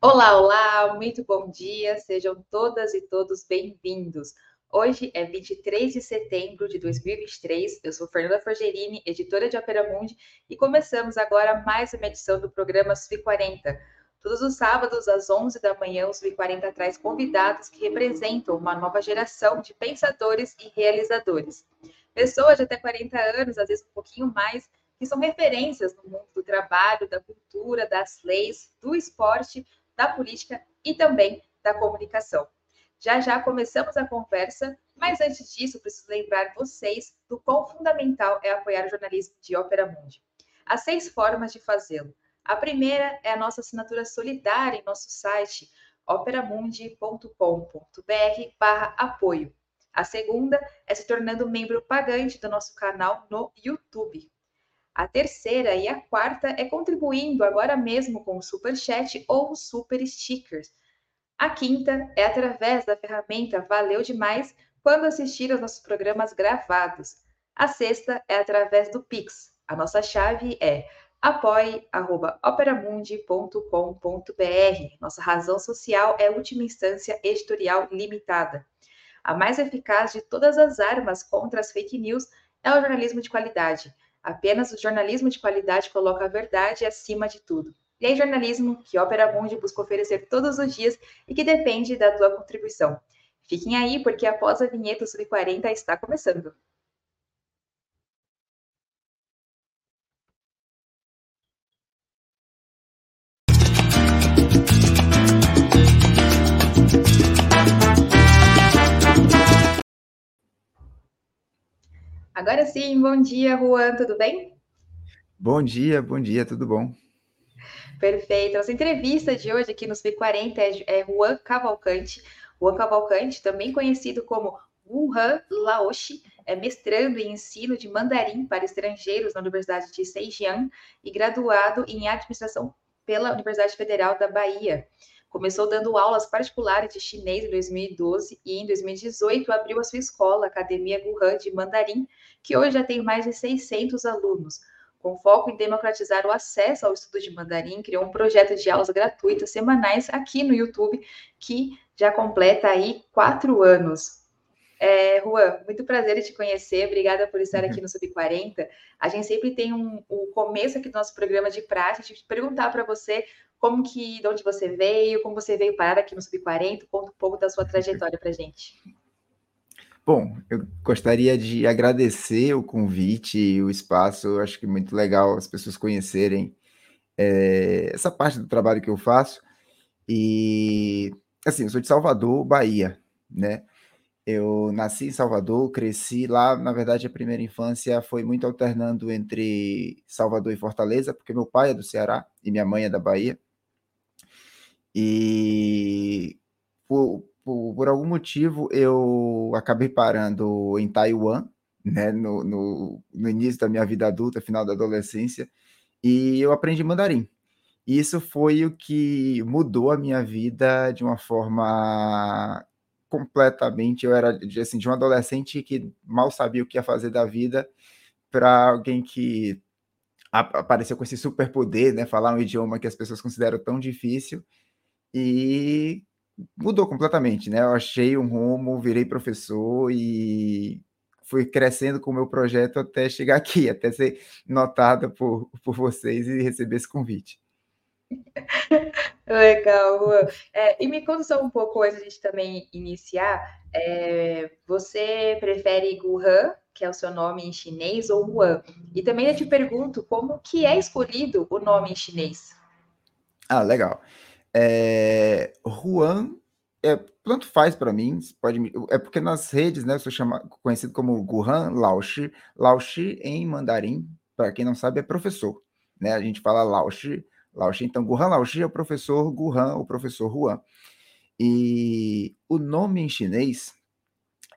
Olá, olá, muito bom dia, sejam todas e todos bem-vindos. Hoje é 23 de setembro de 2023, eu sou Fernanda Forgerini, editora de Opera Mundi, e começamos agora mais uma edição do programa Sub40. Todos os sábados, às 11 da manhã, o Sub40 traz convidados que representam uma nova geração de pensadores e realizadores. Pessoas de até 40 anos, às vezes um pouquinho mais, que são referências no mundo do trabalho, da cultura, das leis, do esporte, da política e também da comunicação. Já já começamos a conversa, mas antes disso, preciso lembrar vocês do quão fundamental é apoiar o jornalismo de Ópera Mundi. Há seis formas de fazê-lo. A primeira é a nossa assinatura solidária em nosso site operamundi.com.br barra apoio. A segunda é se tornando membro pagante do nosso canal no YouTube. A terceira e a quarta é contribuindo agora mesmo com o Super Chat ou Super Stickers. A quinta é através da ferramenta Valeu Demais quando assistir aos nossos programas gravados. A sexta é através do Pix. A nossa chave é apoie.operamundi.com.br. Nossa razão social é última instância editorial limitada. A mais eficaz de todas as armas contra as fake news é o jornalismo de qualidade. Apenas o jornalismo de qualidade coloca a verdade acima de tudo. E é jornalismo que Opera Mundi busca oferecer todos os dias e que depende da tua contribuição. Fiquem aí, porque após a vinheta Sub-40 está começando. Agora sim, bom dia, Juan, tudo bem? Bom dia, bom dia, tudo bom? Perfeito. Nossa entrevista de hoje aqui no SB40 é, é Juan Cavalcante. Juan Cavalcante, também conhecido como Wuhan Laoshi, é mestrando em ensino de mandarim para estrangeiros na Universidade de Zhejiang e graduado em administração pela Universidade Federal da Bahia. Começou dando aulas particulares de chinês em 2012 e em 2018 abriu a sua escola, Academia Wuhan de Mandarim, que hoje já tem mais de 600 alunos. Com foco em democratizar o acesso ao estudo de mandarim, criou um projeto de aulas gratuitas semanais aqui no YouTube, que já completa aí quatro anos. É, Juan, muito prazer em te conhecer, obrigada por estar aqui no Sub40. A gente sempre tem um, o começo aqui do nosso programa de prática, de perguntar para você como que, de onde você veio, como você veio parar aqui no Sub40, conta um pouco da sua trajetória para gente. Bom, eu gostaria de agradecer o convite e o espaço, eu acho que é muito legal as pessoas conhecerem é, essa parte do trabalho que eu faço, e, assim, eu sou de Salvador, Bahia, né, eu nasci em Salvador, cresci lá, na verdade a primeira infância foi muito alternando entre Salvador e Fortaleza, porque meu pai é do Ceará e minha mãe é da Bahia, e por, por algum motivo eu acabei parando em Taiwan, né, no, no, no, início da minha vida adulta, final da adolescência, e eu aprendi mandarim. Isso foi o que mudou a minha vida de uma forma completamente. Eu era assim, de um adolescente que mal sabia o que ia fazer da vida para alguém que apareceu com esse superpoder, né, falar um idioma que as pessoas consideram tão difícil e mudou completamente, né? Eu achei um rumo, virei professor e fui crescendo com o meu projeto até chegar aqui, até ser notada por, por vocês e receber esse convite. Legal. É, e me conta só um pouco antes de a gente também iniciar. É, você prefere Wuhan, que é o seu nome em chinês, ou Wuhan? E também eu te pergunto como que é escolhido o nome em chinês. Ah, legal. É, Juan, é, tanto faz para mim, pode, é porque nas redes, né, eu sou chamado, conhecido como Guhan Laoshi, Laoshi em mandarim, para quem não sabe, é professor, né, a gente fala Laoshi, Laoshi, então Guhan Laoshi é o professor Guhan, o professor Juan, e o nome em chinês,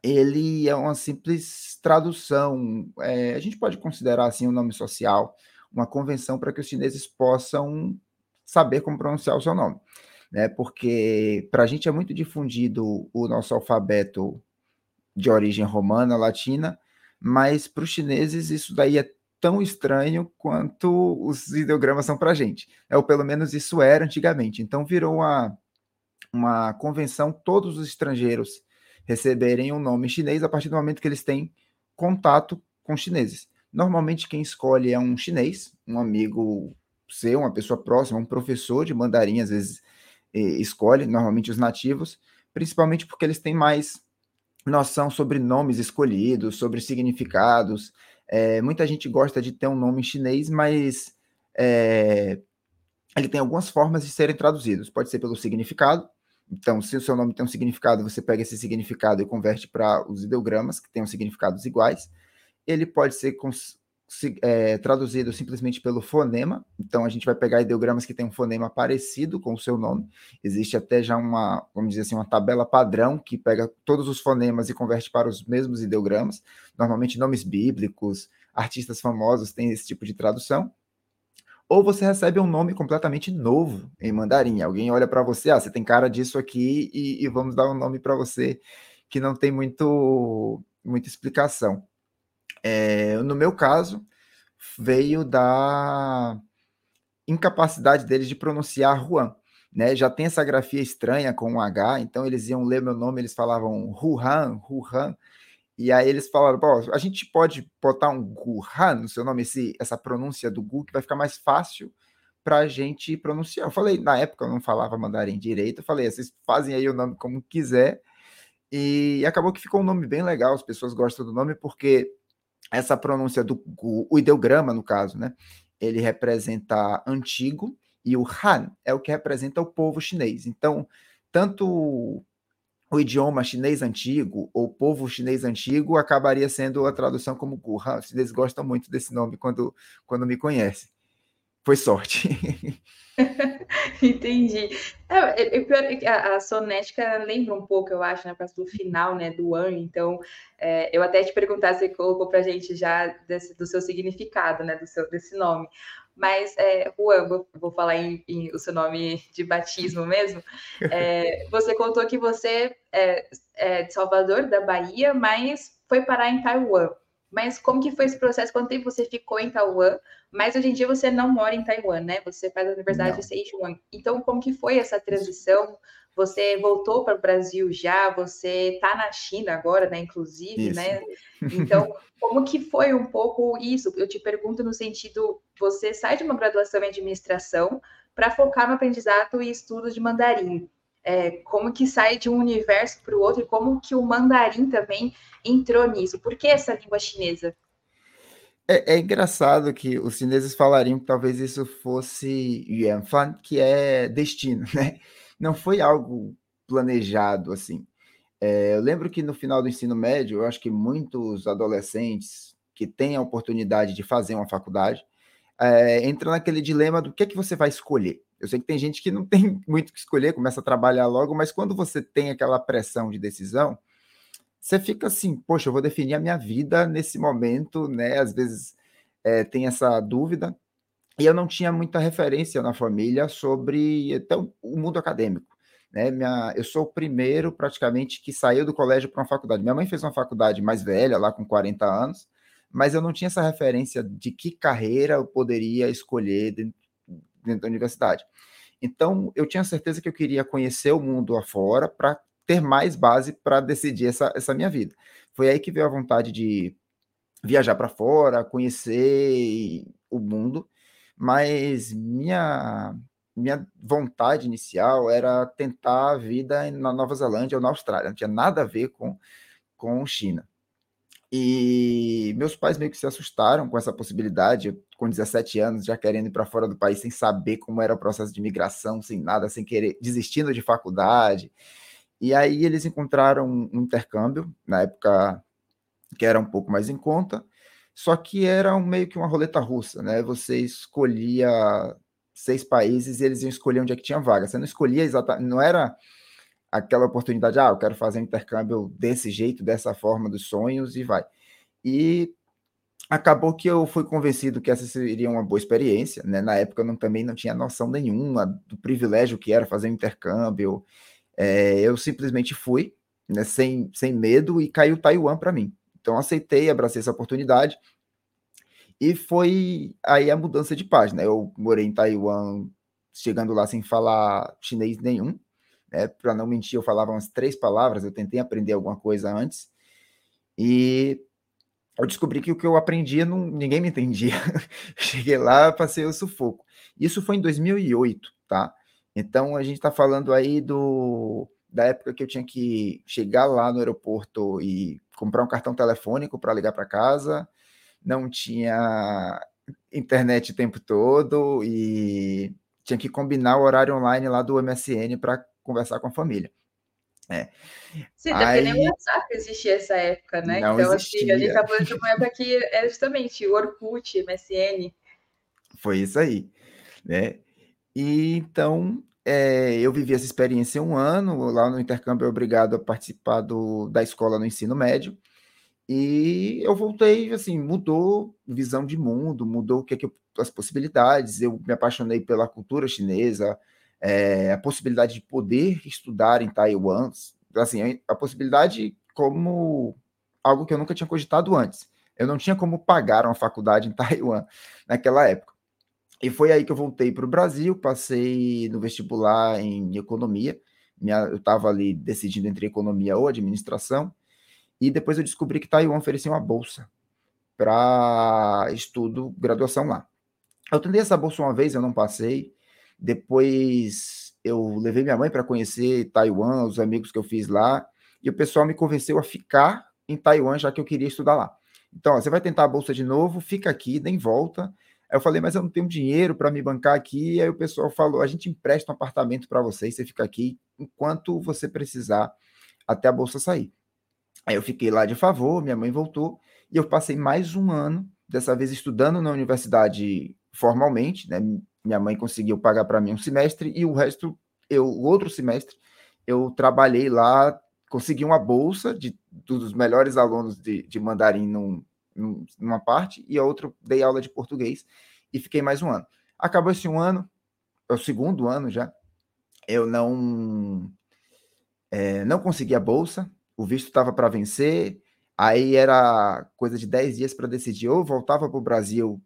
ele é uma simples tradução, é, a gente pode considerar assim um nome social, uma convenção para que os chineses possam saber como pronunciar o seu nome, né? Porque para a gente é muito difundido o nosso alfabeto de origem romana, latina, mas para os chineses isso daí é tão estranho quanto os ideogramas são para a gente. É, ou pelo menos isso era antigamente. Então virou uma, uma convenção todos os estrangeiros receberem um nome chinês a partir do momento que eles têm contato com chineses. Normalmente quem escolhe é um chinês, um amigo seu, uma pessoa próxima, um professor de mandarim, às vezes escolhe, normalmente os nativos, principalmente porque eles têm mais noção sobre nomes escolhidos, sobre significados. É, muita gente gosta de ter um nome em chinês, mas é, ele tem algumas formas de serem traduzidos. Pode ser pelo significado. Então, se o seu nome tem um significado, você pega esse significado e converte para os ideogramas, que tenham significados iguais. Ele pode ser é, traduzido simplesmente pelo fonema. Então, a gente vai pegar ideogramas que têm um fonema parecido com o seu nome. Existe até já uma, vamos dizer assim, uma tabela padrão que pega todos os fonemas e converte para os mesmos ideogramas. Normalmente, nomes bíblicos, artistas famosos têm esse tipo de tradução. Ou você recebe um nome completamente novo em mandarim. Alguém olha para você, ah, você tem cara disso aqui e, e vamos dar um nome para você que não tem muito, muita explicação. É, no meu caso, veio da incapacidade deles de pronunciar Juan. Né? Já tem essa grafia estranha com um H, então eles iam ler meu nome, eles falavam Ruhan, Ruhan, e aí eles falaram, a gente pode botar um Guhan no seu nome, esse, essa pronúncia do Gu, que vai ficar mais fácil para a gente pronunciar. Eu falei, na época eu não falava mandarim direito, eu falei, vocês fazem aí o nome como quiser, e acabou que ficou um nome bem legal, as pessoas gostam do nome, porque essa pronúncia do o ideograma, no caso, né? Ele representa antigo e o Han é o que representa o povo chinês. Então, tanto o idioma chinês antigo ou povo chinês antigo acabaria sendo a tradução como Han. Os chineses gostam muito desse nome quando, quando me conhecem. Foi sorte. Entendi. É, é, a, a sonética lembra um pouco, eu acho, né, por do final, né, do ano. Então, é, eu até te perguntar, você colocou para a gente já desse, do seu significado, né, do seu, desse nome. Mas, é, Juan, vou, vou falar em, em, o seu nome de batismo mesmo. É, você contou que você é, é de Salvador, da Bahia, mas foi parar em Taiwan. Mas como que foi esse processo? Quanto tempo você ficou em Taiwan? Mas hoje em dia você não mora em Taiwan, né? Você faz a Universidade não. de Sichuan. Então, como que foi essa transição? Você voltou para o Brasil já? Você está na China agora, né? Inclusive, isso. né? Então, como que foi um pouco isso? Eu te pergunto no sentido, você sai de uma graduação em administração para focar no aprendizado e estudo de mandarim é, como que sai de um universo para o outro e como que o mandarim também entrou nisso. Por que essa língua chinesa? É, é engraçado que os chineses falariam que talvez isso fosse Yuanfan, que é destino, né? Não foi algo planejado assim. É, eu lembro que no final do ensino médio, eu acho que muitos adolescentes que têm a oportunidade de fazer uma faculdade é, entram naquele dilema do que é que você vai escolher. Eu sei que tem gente que não tem muito que escolher, começa a trabalhar logo, mas quando você tem aquela pressão de decisão, você fica assim, poxa, eu vou definir a minha vida nesse momento, né? Às vezes é, tem essa dúvida. E eu não tinha muita referência na família sobre até o mundo acadêmico. Né? Minha, eu sou o primeiro, praticamente, que saiu do colégio para uma faculdade. Minha mãe fez uma faculdade mais velha, lá com 40 anos, mas eu não tinha essa referência de que carreira eu poderia escolher dentro, da universidade. Então, eu tinha certeza que eu queria conhecer o mundo afora para ter mais base para decidir essa, essa minha vida. Foi aí que veio a vontade de viajar para fora, conhecer o mundo, mas minha minha vontade inicial era tentar a vida na Nova Zelândia ou na Austrália, não tinha nada a ver com, com China. E meus pais meio que se assustaram com essa possibilidade, com 17 anos, já querendo ir para fora do país sem saber como era o processo de migração, sem nada, sem querer, desistindo de faculdade. E aí eles encontraram um intercâmbio, na época que era um pouco mais em conta, só que era um, meio que uma roleta russa, né? Você escolhia seis países e eles iam escolher onde é que tinha vaga. Você não escolhia exatamente, não era aquela oportunidade, ah, eu quero fazer intercâmbio desse jeito, dessa forma dos sonhos e vai. E acabou que eu fui convencido que essa seria uma boa experiência, né? Na época eu não, também não tinha noção nenhuma do privilégio que era fazer um intercâmbio. É, eu simplesmente fui, né, sem, sem medo, e caiu Taiwan para mim. Então aceitei, abracei essa oportunidade. E foi aí a mudança de página. Eu morei em Taiwan, chegando lá sem falar chinês nenhum. Né? Para não mentir, eu falava umas três palavras, eu tentei aprender alguma coisa antes. E eu descobri que o que eu aprendia, não, ninguém me entendia. Cheguei lá, passei o sufoco. Isso foi em 2008, tá? Então, a gente está falando aí do, da época que eu tinha que chegar lá no aeroporto e comprar um cartão telefônico para ligar para casa, não tinha internet o tempo todo e tinha que combinar o horário online lá do MSN para conversar com a família. É. Sim, Aí, nem o WhatsApp existia essa época, né? Não então, existia. assim, a gente está falando de uma época que era justamente o Orkut, MSN. Foi isso aí, né? E então é, eu vivi essa experiência um ano, lá no intercâmbio obrigado a participar do, da escola no ensino médio, e eu voltei, assim, mudou visão de mundo, mudou o que, é que eu, as possibilidades. Eu me apaixonei pela cultura chinesa, é, a possibilidade de poder estudar em Taiwan, assim, a possibilidade como algo que eu nunca tinha cogitado antes. Eu não tinha como pagar uma faculdade em Taiwan naquela época. E foi aí que eu voltei para o Brasil, passei no vestibular em economia. Minha, eu estava ali decidindo entre economia ou administração. E depois eu descobri que Taiwan oferecia uma bolsa para estudo, graduação lá. Eu tentei essa bolsa uma vez, eu não passei. Depois eu levei minha mãe para conhecer Taiwan, os amigos que eu fiz lá, e o pessoal me convenceu a ficar em Taiwan, já que eu queria estudar lá. Então, ó, você vai tentar a bolsa de novo, fica aqui, nem volta. Aí eu falei, mas eu não tenho dinheiro para me bancar aqui. E aí o pessoal falou: a gente empresta um apartamento para você e você fica aqui enquanto você precisar até a bolsa sair. Aí eu fiquei lá de favor, minha mãe voltou, e eu passei mais um ano, dessa vez estudando na universidade formalmente, né? Minha mãe conseguiu pagar para mim um semestre, e o resto, eu, o outro semestre, eu trabalhei lá, consegui uma bolsa de, dos melhores alunos de, de mandarim num, num, numa parte, e a outra dei aula de português, e fiquei mais um ano. Acabou esse um ano, é o segundo ano já, eu não, é, não consegui a bolsa, o visto estava para vencer, aí era coisa de 10 dias para decidir, ou voltava para o Brasil,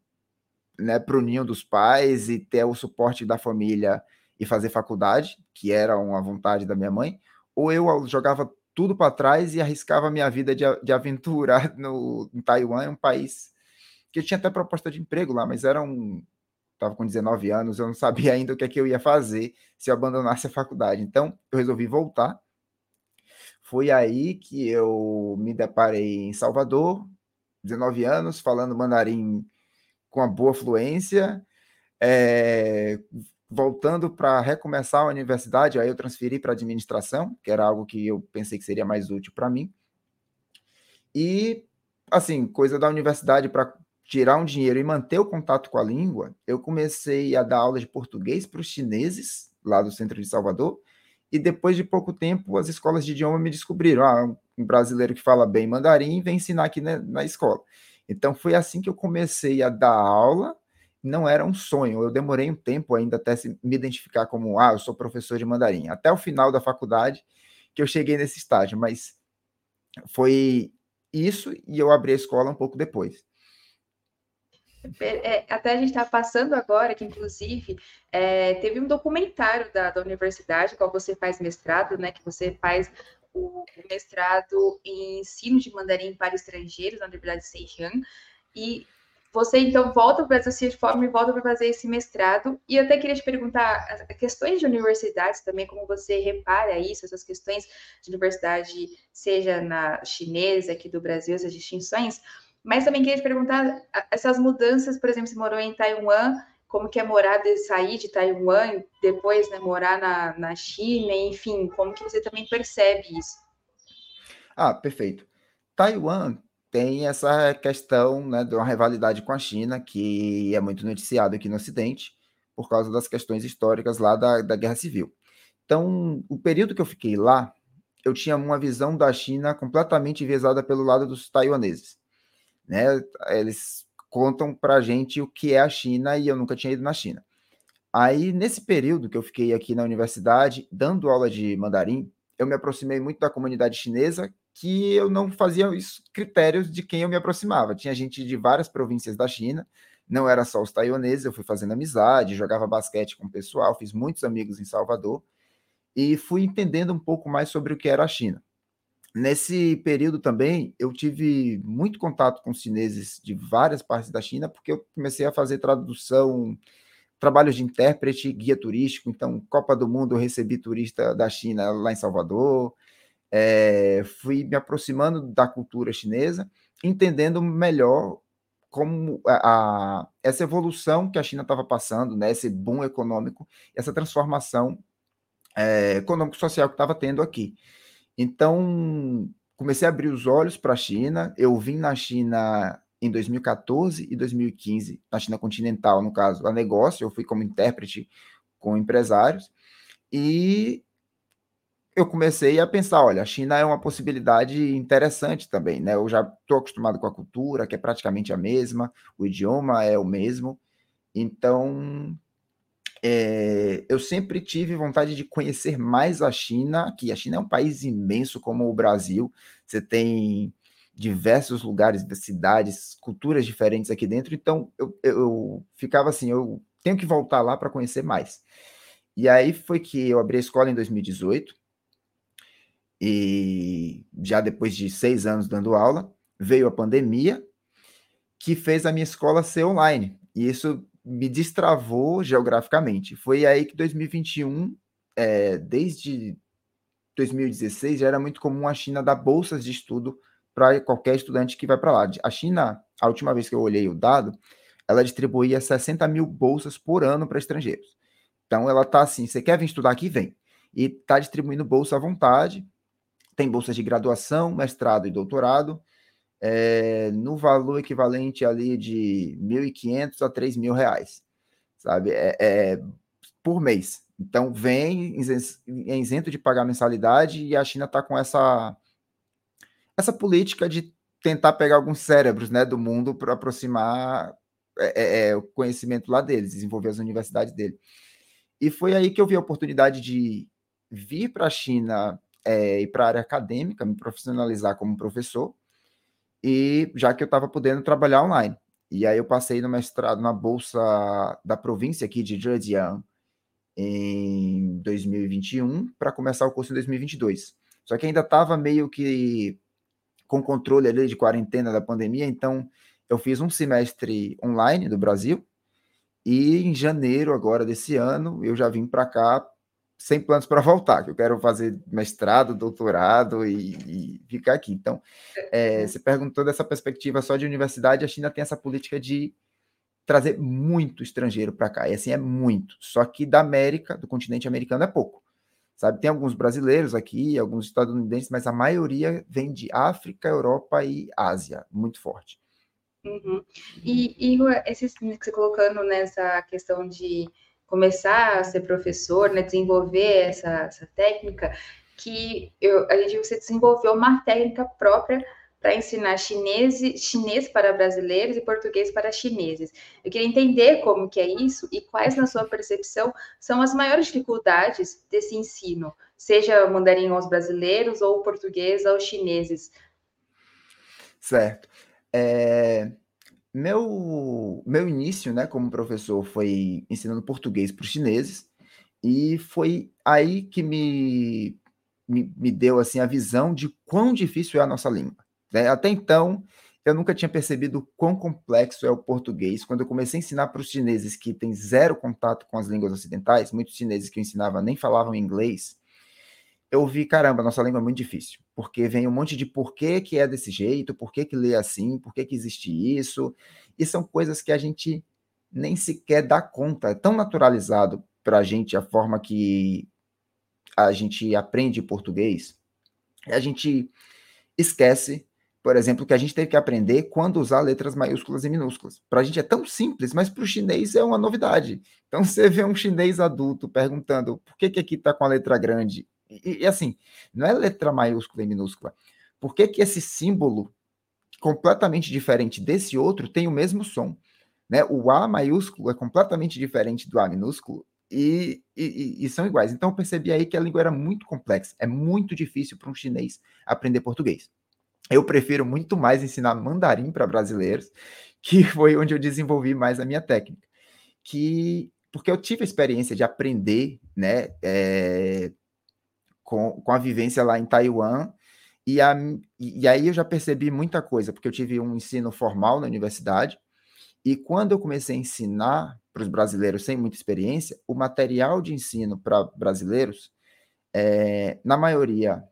né, para o ninho dos pais e ter o suporte da família e fazer faculdade, que era uma vontade da minha mãe, ou eu jogava tudo para trás e arriscava a minha vida de, de aventura no, em Taiwan, um país que eu tinha até proposta de emprego lá, mas era um. Estava com 19 anos, eu não sabia ainda o que, é que eu ia fazer se eu abandonasse a faculdade. Então, eu resolvi voltar foi aí que eu me deparei em Salvador, 19 anos, falando mandarim com uma boa fluência, é, voltando para recomeçar a universidade, aí eu transferi para administração, que era algo que eu pensei que seria mais útil para mim. E, assim, coisa da universidade para tirar um dinheiro e manter o contato com a língua, eu comecei a dar aula de português para os chineses, lá do centro de Salvador, e depois de pouco tempo as escolas de idioma me descobriram, ah, um brasileiro que fala bem mandarim vem ensinar aqui na, na escola. Então foi assim que eu comecei a dar aula, não era um sonho, eu demorei um tempo ainda até me identificar como, ah, eu sou professor de mandarim, até o final da faculdade que eu cheguei nesse estágio, mas foi isso e eu abri a escola um pouco depois. É, até a gente está passando agora que, inclusive, é, teve um documentário da, da universidade, qual você faz mestrado, né? Que você faz o, mestrado em ensino de mandarim para estrangeiros na Universidade de Zhejiang. E você então volta para o Brasil, se forma e volta para fazer esse mestrado. E eu até queria te perguntar questões de universidades também, como você repara isso, essas questões de universidade, seja na chinesa, aqui do Brasil, essas distinções. Mas também queria te perguntar essas mudanças, por exemplo, você morou em Taiwan, como que é morar, de sair de Taiwan, depois né, morar na, na China, enfim, como que você também percebe isso? Ah, perfeito. Taiwan tem essa questão né, de uma rivalidade com a China, que é muito noticiado aqui no Ocidente, por causa das questões históricas lá da, da Guerra Civil. Então, o período que eu fiquei lá, eu tinha uma visão da China completamente enviesada pelo lado dos taiwaneses né? Eles contam para a gente o que é a China e eu nunca tinha ido na China. Aí, nesse período que eu fiquei aqui na universidade, dando aula de mandarim, eu me aproximei muito da comunidade chinesa, que eu não fazia isso critérios de quem eu me aproximava. Tinha gente de várias províncias da China, não era só os taiwaneses, eu fui fazendo amizade, jogava basquete com o pessoal, fiz muitos amigos em Salvador e fui entendendo um pouco mais sobre o que era a China. Nesse período também, eu tive muito contato com chineses de várias partes da China, porque eu comecei a fazer tradução, trabalhos de intérprete, guia turístico. Então, Copa do Mundo, eu recebi turista da China lá em Salvador. É, fui me aproximando da cultura chinesa, entendendo melhor como a, a essa evolução que a China estava passando, né, esse boom econômico, essa transformação é, econômico-social que estava tendo aqui. Então, comecei a abrir os olhos para a China. Eu vim na China em 2014 e 2015, na China continental, no caso, a negócio. Eu fui como intérprete com empresários. E eu comecei a pensar, olha, a China é uma possibilidade interessante também, né? Eu já estou acostumado com a cultura, que é praticamente a mesma, o idioma é o mesmo, então é, eu sempre tive vontade de conhecer mais a China, que a China é um país imenso como o Brasil, você tem diversos lugares, cidades, culturas diferentes aqui dentro, então eu, eu ficava assim, eu tenho que voltar lá para conhecer mais. E aí foi que eu abri a escola em 2018, e já depois de seis anos dando aula, veio a pandemia, que fez a minha escola ser online. E isso me destravou geograficamente. Foi aí que 2021, é, desde 2016, já era muito comum a China dar bolsas de estudo para qualquer estudante que vai para lá. A China, a última vez que eu olhei o dado, ela distribuía 60 mil bolsas por ano para estrangeiros. Então, ela está assim: você quer vir estudar aqui? Vem. E está distribuindo bolsa à vontade. Tem bolsas de graduação, mestrado e doutorado é, no valor equivalente ali de 1.500 a 3.000 reais, sabe? É, é, por mês. Então, vem é isento de pagar mensalidade e a China está com essa, essa política de tentar pegar alguns cérebros né, do mundo para aproximar é, é, é, o conhecimento lá deles, desenvolver as universidades dele. E foi aí que eu vi a oportunidade de vir para a China é, e para a área acadêmica, me profissionalizar como professor, e já que eu estava podendo trabalhar online. E aí eu passei no mestrado na bolsa da província aqui de Zhejiang em 2021 para começar o curso em 2022. Só que ainda estava meio que com controle ali de quarentena da pandemia, então eu fiz um semestre online do Brasil e em janeiro agora desse ano eu já vim para cá sem planos para voltar, que eu quero fazer mestrado, doutorado e, e ficar aqui. Então, é, você perguntou dessa perspectiva só de universidade, a China tem essa política de trazer muito estrangeiro para cá, e assim é muito. Só que da América, do continente americano, é pouco. Sabe, tem alguns brasileiros aqui, alguns estadunidenses, mas a maioria vem de África, Europa e Ásia, muito forte. Uhum. E, e esse que você colocando nessa questão de começar a ser professor, né, desenvolver essa, essa técnica, que eu, a gente você desenvolveu uma técnica própria para ensinar chinês, chinês para brasileiros e português para chineses. Eu queria entender como que é isso e quais, na sua percepção, são as maiores dificuldades desse ensino, seja mandarim aos brasileiros ou português aos chineses. Certo. É, meu, meu início, né, como professor foi ensinando português para os chineses, e foi aí que me, me, me, deu assim a visão de quão difícil é a nossa língua. Né? Até então, eu nunca tinha percebido quão complexo é o português. Quando eu comecei a ensinar para os chineses que têm zero contato com as línguas ocidentais, muitos chineses que eu ensinava nem falavam inglês, eu vi, caramba, nossa língua é muito difícil, porque vem um monte de porquê que é desse jeito, por que que lê assim, por que que existe isso, e são coisas que a gente nem sequer dá conta, é tão naturalizado para a gente a forma que a gente aprende português, a gente esquece, por exemplo, que a gente teve que aprender quando usar letras maiúsculas e minúsculas. Para a gente é tão simples, mas para o chinês é uma novidade. Então você vê um chinês adulto perguntando por que, que aqui está com a letra grande e, e, assim, não é letra maiúscula e minúscula. Por que, que esse símbolo, completamente diferente desse outro, tem o mesmo som? Né? O A maiúsculo é completamente diferente do A minúsculo e, e, e são iguais. Então eu percebi aí que a língua era muito complexa. É muito difícil para um chinês aprender português. eu prefiro muito mais ensinar mandarim para brasileiros, que foi onde eu desenvolvi mais a minha técnica. Que porque eu tive a experiência de aprender, né, é, com, com a vivência lá em Taiwan, e, a, e aí eu já percebi muita coisa, porque eu tive um ensino formal na universidade, e quando eu comecei a ensinar para os brasileiros sem muita experiência, o material de ensino para brasileiros, é, na maioria,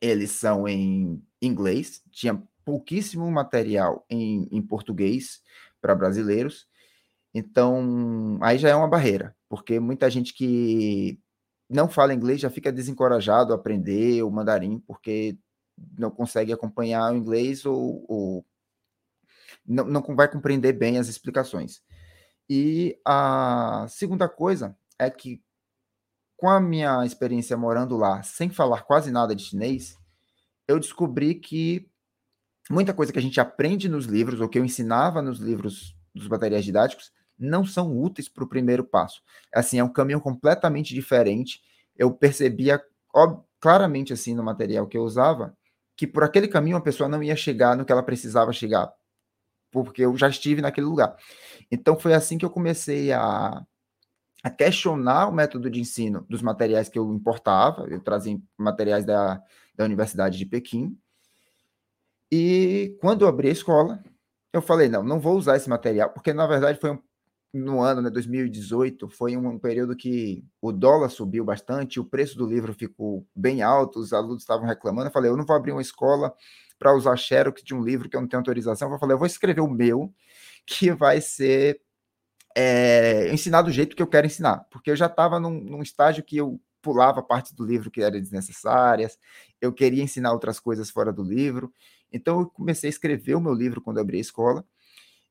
eles são em inglês, tinha pouquíssimo material em, em português para brasileiros, então, aí já é uma barreira, porque muita gente que não fala inglês já fica desencorajado a aprender o mandarim, porque não consegue acompanhar o inglês ou, ou não, não vai compreender bem as explicações. E a segunda coisa é que, com a minha experiência morando lá, sem falar quase nada de chinês, eu descobri que muita coisa que a gente aprende nos livros, ou que eu ensinava nos livros dos materiais didáticos, não são úteis para o primeiro passo. Assim, é um caminho completamente diferente. Eu percebia claramente assim no material que eu usava que por aquele caminho a pessoa não ia chegar no que ela precisava chegar, porque eu já estive naquele lugar. Então foi assim que eu comecei a, a questionar o método de ensino dos materiais que eu importava. Eu trazia materiais da, da Universidade de Pequim. E quando eu abri a escola, eu falei, não, não vou usar esse material, porque na verdade foi um no ano, né, 2018, foi um, período que o dólar subiu bastante, o preço do livro ficou bem alto, os alunos estavam reclamando. Eu falei, eu não vou abrir uma escola para usar xerox de um livro que eu não tenho autorização. Eu falei, eu vou escrever o meu, que vai ser é, ensinar do jeito que eu quero ensinar, porque eu já estava num, num estágio que eu pulava partes do livro que eram desnecessárias, eu queria ensinar outras coisas fora do livro. Então eu comecei a escrever o meu livro quando abri a escola.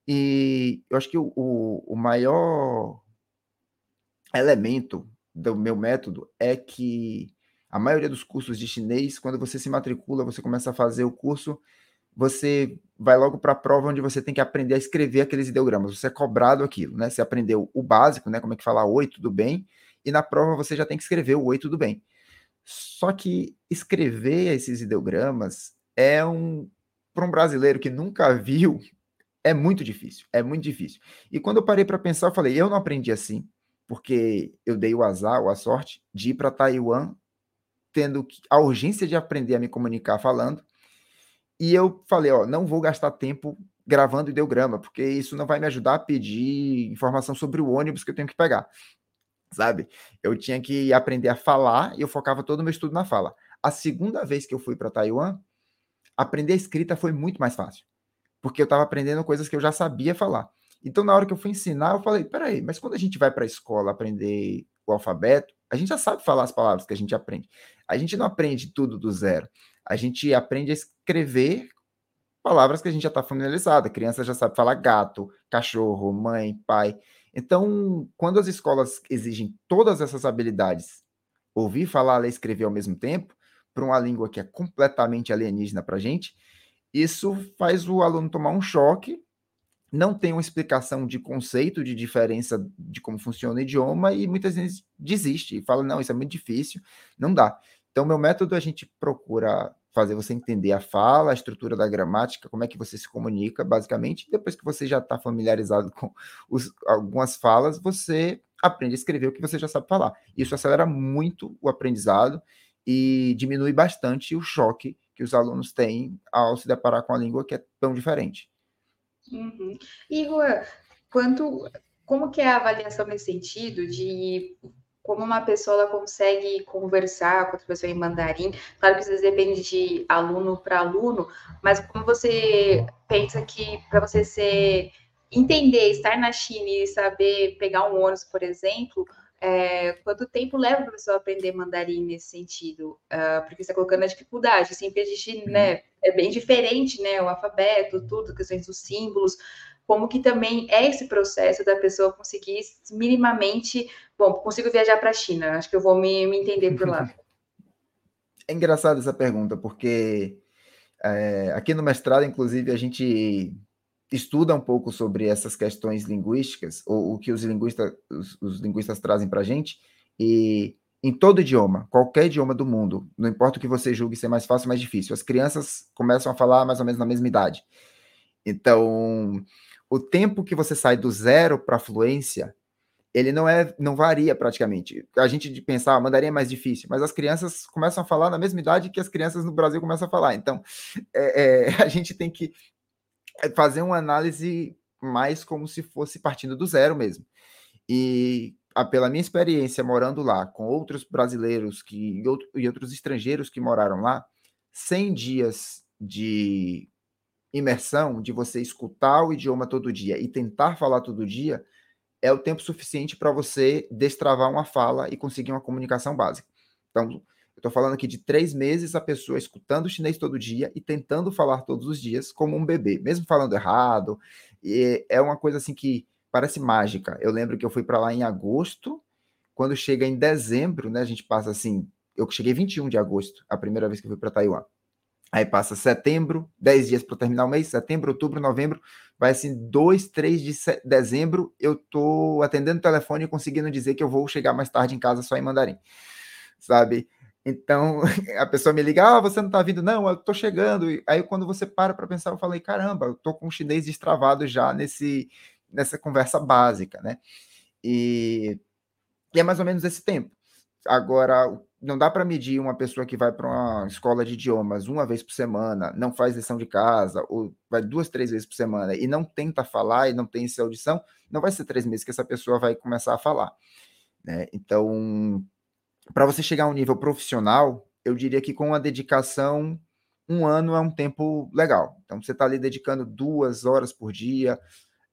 E eu acho que o, o, maior elemento do meu método é que a maioria dos cursos de chinês, quando você se matricula, você começa a fazer o curso, você vai logo para a prova onde você tem que aprender a escrever aqueles ideogramas. Você é cobrado aquilo, né? Você aprendeu o básico, né? Como é que fala oi, tudo bem? E na prova você já tem que escrever o oi, tudo bem. Só que escrever esses ideogramas é um para um brasileiro que nunca viu é muito difícil, é muito difícil. E quando eu parei para pensar, eu falei, eu não aprendi assim, porque eu dei o azar ou a sorte de ir para Taiwan tendo a urgência de aprender a me comunicar falando. E eu falei, ó, não vou gastar tempo gravando ideograma, porque isso não vai me ajudar a pedir informação sobre o ônibus que eu tenho que pegar. Sabe? Eu tinha que aprender a falar e eu focava todo o meu estudo na fala. A segunda vez que eu fui para Taiwan, aprender escrita foi muito mais fácil porque eu estava aprendendo coisas que eu já sabia falar. Então, na hora que eu fui ensinar, eu falei: peraí, mas quando a gente vai para a escola aprender o alfabeto, a gente já sabe falar as palavras que a gente aprende. A gente não aprende tudo do zero. A gente aprende a escrever palavras que a gente já está familiarizado. A criança já sabe falar gato, cachorro, mãe, pai. Então, quando as escolas exigem todas essas habilidades, ouvir, falar, ler, escrever ao mesmo tempo, para uma língua que é completamente alienígena para a gente, isso faz o aluno tomar um choque, não tem uma explicação de conceito, de diferença de como funciona o idioma e muitas vezes desiste e fala: não, isso é muito difícil, não dá. Então, meu método a gente procura fazer você entender a fala, a estrutura da gramática, como é que você se comunica, basicamente. Depois que você já está familiarizado com os, algumas falas, você aprende a escrever o que você já sabe falar. Isso acelera muito o aprendizado e diminui bastante o choque que os alunos têm ao se deparar com a língua que é tão diferente. Uhum. E, Juan, quanto, como que é a avaliação nesse sentido de como uma pessoa consegue conversar com outra pessoa em mandarim? Claro que isso depende de aluno para aluno, mas como você pensa que para você ser entender, estar na China e saber pegar um ônibus, por exemplo, é, quanto tempo leva para a pessoa aprender mandarim nesse sentido? Uh, porque você está colocando a dificuldade, sempre existe, uhum. né? É bem diferente, né? O alfabeto, tudo, questões dos símbolos, como que também é esse processo da pessoa conseguir minimamente, bom, consigo viajar para a China, acho que eu vou me, me entender por lá. É engraçado essa pergunta, porque é, aqui no mestrado, inclusive, a gente estuda um pouco sobre essas questões linguísticas, ou o que os linguistas, os, os linguistas trazem para a gente, e em todo idioma, qualquer idioma do mundo, não importa o que você julgue ser mais fácil ou mais difícil, as crianças começam a falar mais ou menos na mesma idade. Então, o tempo que você sai do zero para fluência, ele não é, não varia praticamente. A gente de pensar, ah, é mais difícil, mas as crianças começam a falar na mesma idade que as crianças no Brasil começam a falar. Então, é, é, a gente tem que fazer uma análise mais como se fosse partindo do zero mesmo. E a, pela minha experiência morando lá, com outros brasileiros que, e outros estrangeiros que moraram lá, 100 dias de imersão, de você escutar o idioma todo dia e tentar falar todo dia, é o tempo suficiente para você destravar uma fala e conseguir uma comunicação básica. Então, eu estou falando aqui de três meses a pessoa escutando chinês todo dia e tentando falar todos os dias como um bebê, mesmo falando errado. E é uma coisa assim que parece mágica. Eu lembro que eu fui para lá em agosto, quando chega em dezembro, né? A gente passa assim. Eu cheguei 21 de agosto, a primeira vez que eu fui para Taiwan. Aí passa setembro, 10 dias para terminar o mês, setembro, outubro, novembro, vai assim, 2, 3 de dezembro, eu tô atendendo o telefone e conseguindo dizer que eu vou chegar mais tarde em casa só em mandarim, sabe? Então, a pessoa me liga, ah, você não tá vindo? Não, eu tô chegando. Aí, quando você para para pensar, eu falei, caramba, eu tô com o chinês destravado já nesse, nessa conversa básica, né? E, e é mais ou menos esse tempo. Agora, não dá para medir uma pessoa que vai para uma escola de idiomas uma vez por semana, não faz lição de casa, ou vai duas, três vezes por semana e não tenta falar e não tem essa audição, não vai ser três meses que essa pessoa vai começar a falar. Né? Então, para você chegar a um nível profissional, eu diria que com a dedicação, um ano é um tempo legal. Então, você está ali dedicando duas horas por dia,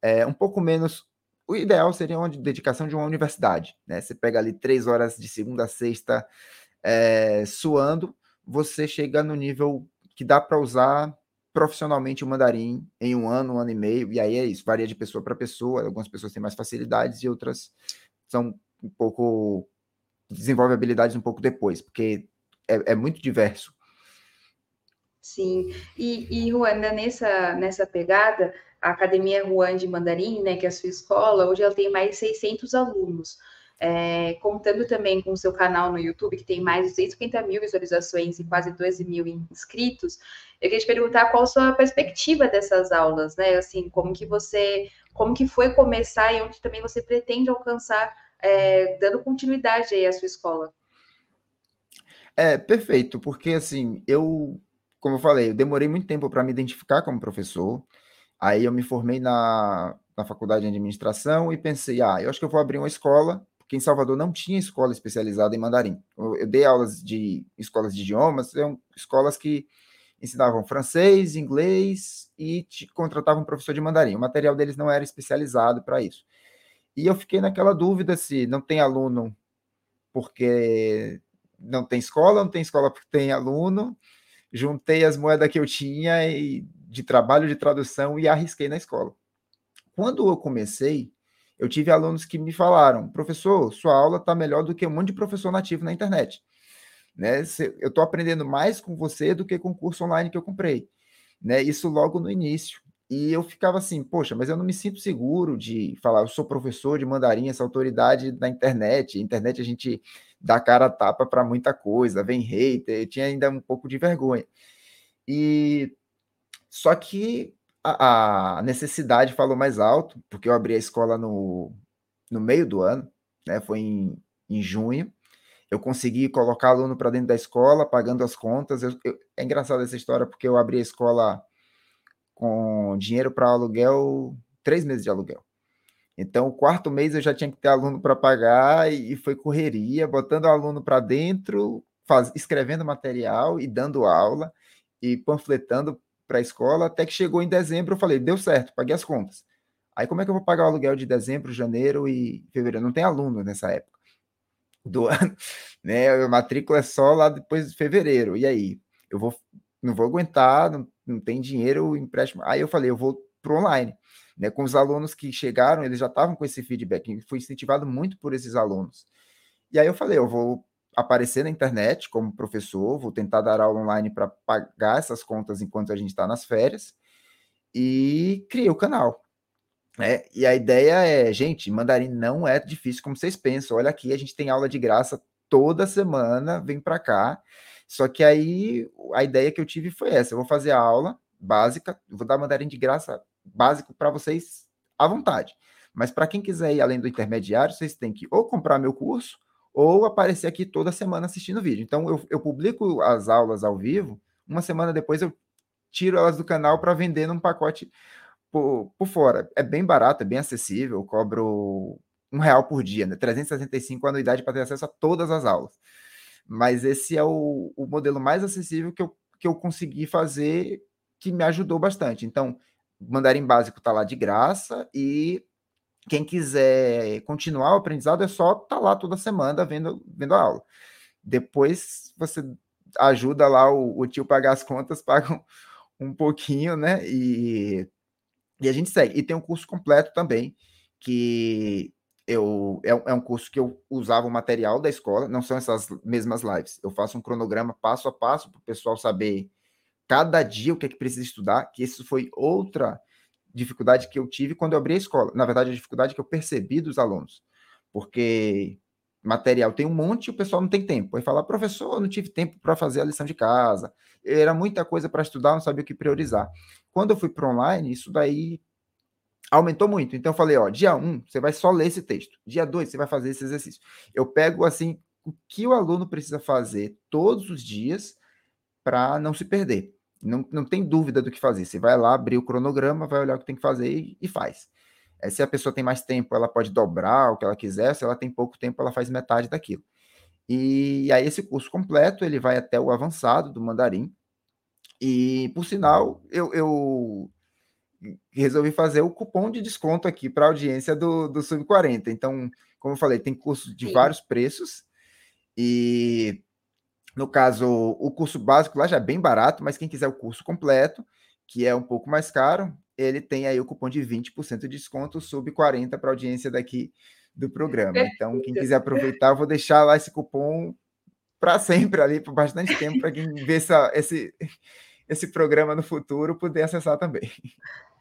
é, um pouco menos. O ideal seria uma dedicação de uma universidade. Né? Você pega ali três horas de segunda a sexta é, suando, você chega no nível que dá para usar profissionalmente o mandarim em um ano, um ano e meio, e aí é isso, varia de pessoa para pessoa, algumas pessoas têm mais facilidades e outras são um pouco, desenvolvem habilidades um pouco depois, porque é, é muito diverso. Sim, e, e Ruanda, nessa, nessa pegada, a Academia Ruan de Mandarim, né, que é a sua escola, hoje ela tem mais de 600 alunos é, contando também com o seu canal no YouTube, que tem mais de 150 mil visualizações e quase 12 mil inscritos, eu queria te perguntar qual a sua perspectiva dessas aulas, né? Assim, como que você, como que foi começar e onde também você pretende alcançar, é, dando continuidade aí à sua escola? É, perfeito, porque assim, eu, como eu falei, eu demorei muito tempo para me identificar como professor, aí eu me formei na, na faculdade de administração e pensei, ah, eu acho que eu vou abrir uma escola porque em Salvador não tinha escola especializada em mandarim. Eu, eu dei aulas de escolas de idiomas, eram escolas que ensinavam francês, inglês e te contratavam um professor de mandarim. O material deles não era especializado para isso. E eu fiquei naquela dúvida se não tem aluno porque não tem escola, não tem escola porque tem aluno. Juntei as moedas que eu tinha e, de trabalho de tradução e arrisquei na escola. Quando eu comecei, eu tive alunos que me falaram, professor, sua aula está melhor do que um monte de professor nativo na internet. Né? Eu estou aprendendo mais com você do que com o curso online que eu comprei. Né? Isso logo no início. E eu ficava assim, poxa, mas eu não me sinto seguro de falar, eu sou professor de mandarim, essa autoridade da internet. Internet a gente dá cara a tapa para muita coisa, vem hater, eu tinha ainda um pouco de vergonha. E só que a, a, necessidade falou mais alto, porque eu abri a escola no, no meio do ano, né? Foi em, em junho. Eu consegui colocar aluno para dentro da escola, pagando as contas. Eu, eu, é engraçado essa história, porque eu abri a escola com dinheiro para aluguel, três meses de aluguel. Então, o quarto mês eu já tinha que ter aluno para pagar e, foi correria, botando o aluno para dentro, faz, escrevendo material e dando aula e panfletando para a escola, até que chegou em dezembro, eu falei, deu certo, paguei as contas. Aí como é que eu vou pagar o aluguel de dezembro, janeiro e fevereiro? Não tem aluno nessa época do ano, né? A matrícula é só lá depois de fevereiro. E aí, eu vou não vou aguentar, não, não tem dinheiro, empréstimo. Aí eu falei, eu vou para online. Né, com os alunos que chegaram, eles já estavam com esse feedback, fui incentivado muito por esses alunos. E aí eu falei, eu vou aparecer na internet como professor, vou tentar dar aula online para pagar essas contas enquanto a gente está nas férias, e criei o canal. Né? E a ideia é, gente, mandarim não é difícil como vocês pensam. Olha aqui, a gente tem aula de graça toda semana vem para cá. Só que aí a ideia que eu tive foi essa: eu vou fazer a aula básica, vou dar mandarim de graça básico para vocês à vontade. Mas para quem quiser ir além do intermediário, vocês têm que ou comprar meu curso ou aparecer aqui toda semana assistindo vídeo. Então eu, eu publico as aulas ao vivo, uma semana depois eu tiro elas do canal para vender num pacote por, por fora. É bem barato, é bem acessível, eu cobro um real por dia, né? 365 anuidade para ter acesso a todas as aulas mas esse é o, o modelo mais acessível que eu, que eu consegui fazer, que me ajudou bastante. Então, Mandarim Básico está lá de graça e quem quiser continuar o aprendizado é só estar tá lá toda semana vendo, vendo a aula. Depois você ajuda lá o, o tio pagar as contas, paga um, um pouquinho, né? E, e a gente segue. E tem um curso completo também, que eu é, é, um curso que eu usava o material da escola, não são essas mesmas lives. Eu faço um cronograma passo a passo para o pessoal saber cada dia o que é que precisa estudar, que isso foi outra dificuldade que eu tive quando eu abri a escola. Na verdade, a dificuldade que eu percebi dos alunos, porque material tem um monte e o pessoal não tem tempo. Aí fala, professor, eu não tive tempo para fazer a lição de casa. Era muita coisa para estudar, não sabia o que priorizar. Quando eu fui para online, isso daí aumentou muito. Então eu falei, ó, dia 1, um, você vai só ler esse texto. Dia 2, você vai fazer esse exercício. Eu pego assim o que o aluno precisa fazer todos os dias para não se perder. Não, não tem dúvida do que fazer. Você vai lá, abrir o cronograma, vai olhar o que tem que fazer e, e faz. É, se a pessoa tem mais tempo, ela pode dobrar o que ela quiser. Se ela tem pouco tempo, ela faz metade daquilo. E aí esse curso completo, ele vai até o avançado do mandarim. E, por sinal, eu, eu resolvi fazer o cupom de desconto aqui para a audiência do, do Sub 40. Então, como eu falei, tem curso de Sim. vários preços. E no caso, o curso básico lá já é bem barato, mas quem quiser o curso completo, que é um pouco mais caro, ele tem aí o cupom de 20% de desconto Sub 40 para a audiência daqui do programa. Então, quem quiser aproveitar, eu vou deixar lá esse cupom para sempre ali, por bastante tempo, para quem vê essa, esse, esse programa no futuro poder acessar também.